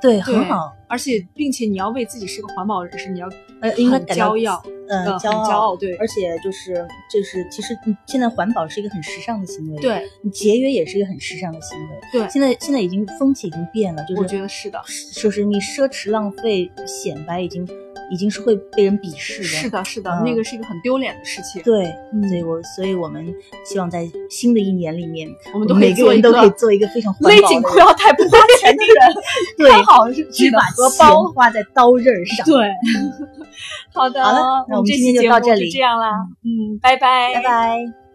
对，对很好。而且并且你要为自己是个环保人士，你要呃，应该很感到骄傲，嗯，骄傲骄傲，对而且就是就是，其实嗯现在环保是一个很时尚的行为，，对，你节约也是一个很时尚的行为。对现在现在已经风气已经变了，就是我觉得是的，就是你奢侈浪费显摆已经已经是会被人鄙视的。是的，是的，嗯那个是一个很丢脸的事情。对，嗯所以我所以我们希望在新的一年里面，我们都每个人都可以做一个非常环勒保的人紧裤腰带不花钱的人，(laughs) (laughs) 对看好是只把荷钱包。花在刀刃上。对，(laughs) 好的，好了那我们今天就到这里这样啦，嗯，拜拜，拜拜。